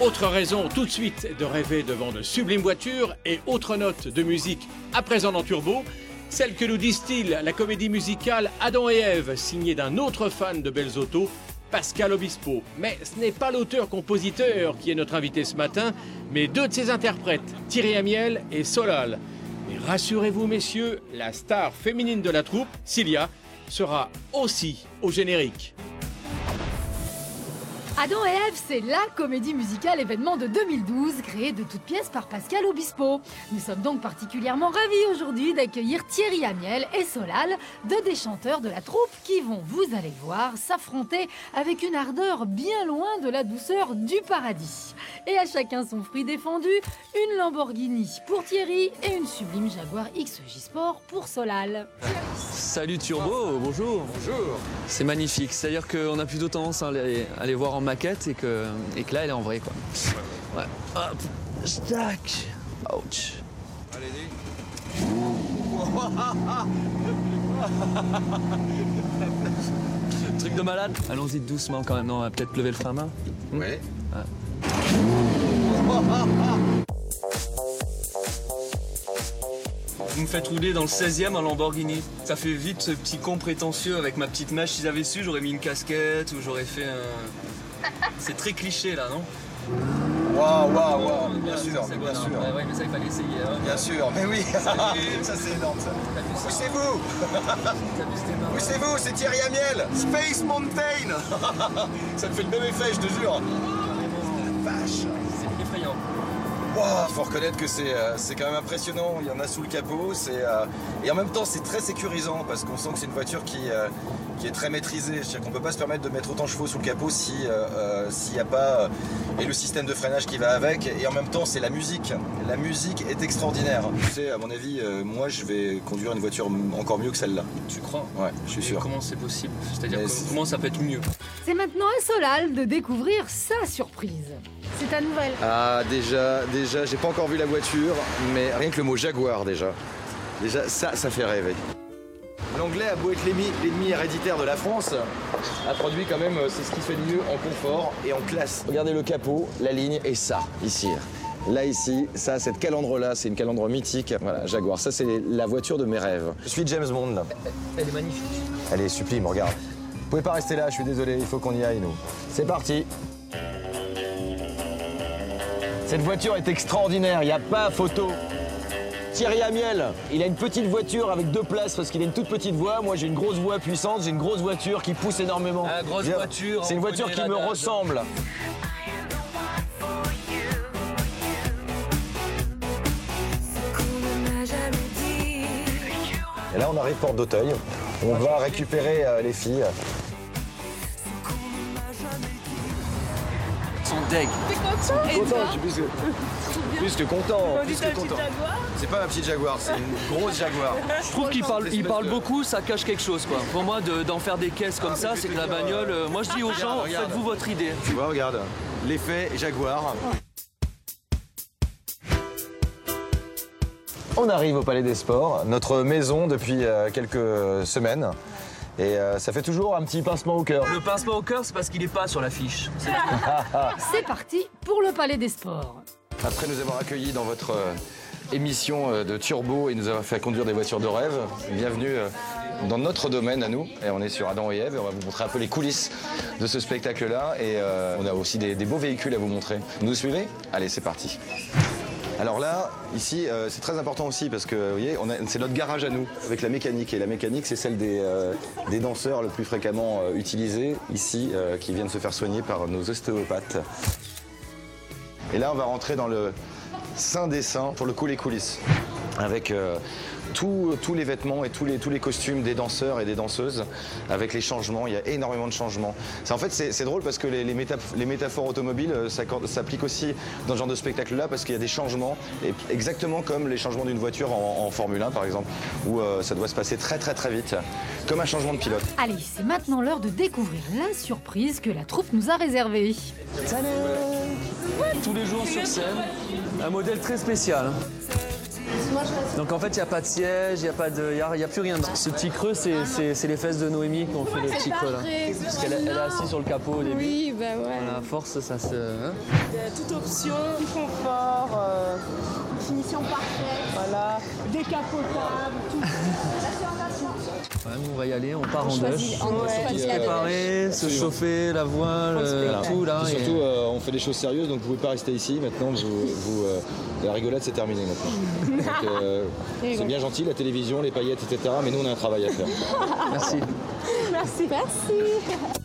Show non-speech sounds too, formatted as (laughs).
Autre raison tout de suite de rêver devant de sublimes voitures et autre note de musique à présent dans Turbo, celle que nous distille la comédie musicale Adam et Ève, signée d'un autre fan de belles Pascal Obispo. Mais ce n'est pas l'auteur-compositeur qui est notre invité ce matin, mais deux de ses interprètes, Thierry Amiel et Solal. Et rassurez-vous messieurs, la star féminine de la troupe, Cilia, sera aussi au générique. Adam et Ève, c'est la comédie musicale événement de 2012, créée de toutes pièces par Pascal Obispo. Nous sommes donc particulièrement ravis aujourd'hui d'accueillir Thierry Amiel et Solal, deux des chanteurs de la troupe qui vont, vous allez voir, s'affronter avec une ardeur bien loin de la douceur du paradis. Et à chacun son fruit défendu, une Lamborghini pour Thierry et une sublime Jaguar XJ Sport pour Solal. Salut Turbo, bonjour. Bonjour. C'est magnifique, c'est-à-dire qu'on a plutôt tendance à aller, à les voir en maquette et que, et que là elle est en vrai quoi. Ouais. Hop, stack. Ouch. Truc de malade. Allons-y doucement quand même. Non, on va peut-être lever le frein à main. Ouais. Vous me faites rouler dans le 16e en Lamborghini. Ça fait vite ce petit con prétentieux avec ma petite mèche. Si j'avais su, j'aurais mis une casquette ou j'aurais fait un. C'est très cliché là, non Waouh, waouh, waouh, bien sûr, C'est bien sûr. Ouais, mais ça, il fallait essayer. hein. Bien sûr, mais oui, ça c'est (laughs) énorme ça. Poussez-vous. (laughs) Poussez-vous, c'est Thierry Amiel Space Mountain (laughs) Ça me fait le même effet, je te jure Vache C'est effrayant. Waouh, faut reconnaître que c'est euh, c'est quand même impressionnant. Il y en a sous le capot, euh, et en même temps c'est très sécurisant parce qu'on sent que c'est une voiture qui euh, qui est très maîtrisée. C'est-à-dire qu'on peut pas se permettre de mettre autant de chevaux sous le capot si s'il n'y a pas euh, et le système de freinage qui va avec. Et en même temps c'est la musique. La musique est extraordinaire. Tu sais, à mon avis, euh, moi je vais conduire une voiture encore mieux que celle-là. Tu crois? Ouais, je suis Et sûr. Comment c'est possible? C'est-à-dire comment ça peut être mieux? C'est maintenant à Solal de découvrir sa surprise. C'est ta nouvelle. Ah déjà, déjà, j'ai pas encore vu la voiture, mais rien que le mot Jaguar déjà. Déjà, ça, ça fait rêver. L'anglais a beau être l'ennemi l'ennemi héréditaire de la France, a produit quand même, euh, c'est ce qui fait de mieux en confort et en classe. Regardez le capot, la ligne et ça, ici. Là, ici, ça, cette calandre-là, c'est une calandre mythique. Voilà, Jaguar, ça, c'est la voiture de mes rêves. Je suis James Bond, là. Elle est magnifique. Elle est sublime, regarde. Vous pouvez pas rester là, je suis désolé, il faut qu'on y aille, nous. C'est parti. Cette voiture est extraordinaire, il n'y a pas photo. Thierry Amiel, il a une petite voiture avec deux places parce qu'il a une toute petite voix. Moi, j'ai une grosse voix puissante, j'ai une grosse voiture qui pousse énormément. Ah, grosse Viens, voiture, C'est une voiture qui me ressemble. Et là, on arrive porte d'Auteuil. On va récupérer euh, les filles. Sont deg. Content, je suis plus que, (laughs) plus que content. Plus que content. C'est pas ma petite Jaguar, c'est une grosse Jaguar. (laughs) Je trouve qu'il parle, il parle de- beaucoup, ça cache quelque chose quoi. Pour moi, de- d'en faire des caisses comme Ah, ça, c'est que la bagnole. euh, moi, je dis aux gens, faites-vous votre idée. Tu vois, regarde, l'effet Jaguar. On arrive au Palais des Sports, notre maison depuis euh, quelques semaines. Et euh, ça fait toujours un petit pincement au cœur. Le pincement au cœur, c'est parce qu'il est pas sur l'affiche. C'est- (laughs) C'est parti pour le Palais des Sports. Après nous avoir accueillis dans votre euh, émission euh, de Turbo et nous avoir fait conduire des voitures de rêve, bienvenue euh, dans notre domaine à nous. Et on est sur Adam et Ève et on va vous montrer un peu les coulisses de ce spectacle-là. Et euh, on a aussi des, des beaux véhicules à vous montrer. Vous nous suivez? Allez, c'est parti. Alors là, ici, euh, c'est très important aussi parce que, vous voyez, c'est notre garage à nous avec la mécanique. Et la mécanique, c'est celle des, euh, danseurs le plus fréquemment euh, utilisés ici, qui viennent se faire soigner par nos ostéopathes. Et là, on va rentrer dans le sein des seins, pour le coup, les coulisses. Avec tous tous les vêtements et tous les, tous les costumes des danseurs et des danseuses, avec les changements. Il y a énormément de changements. C'est- En fait, c'est drôle parce que les, les métaph- les métaphores automobiles euh, s'appliquent aussi dans ce genre de spectacle-là parce qu'il y a des changements, et exactement comme les changements d'une voiture en, en Formule 1, par exemple, où euh, ça doit se passer très très très vite, comme un changement de pilote. Allez, c'est maintenant l'heure de découvrir la surprise que la troupe nous a réservée. Tous les jours sur scène, un modèle très spécial. Donc en fait, il n'y a pas de siège, il n'y a, pas de- y a, y a plus rien. Ce petit creux, c'est- les fesses de Noémie qui ont fait le petit creux là. Parce qu'elle est- elle est assise sur le capot au début. Oui, bah ouais. Voilà, à force, ça se. hein. Toute option, confort, euh, finition parfaite, voilà, décapotable, tout. (laughs) Nous, on va y aller, on part en deux. on va surtout se préparer, se chauffer, la voile, euh, tout là. Et et- surtout, euh, on fait des choses sérieuses, donc vous pouvez pas rester ici. Maintenant, vous, vous, euh, la rigolade, c'est terminé maintenant. Donc, euh, (laughs) c'est bien gentil, la télévision, les paillettes, etc. Mais nous, on a un travail à faire. Merci. (laughs) Merci. Merci.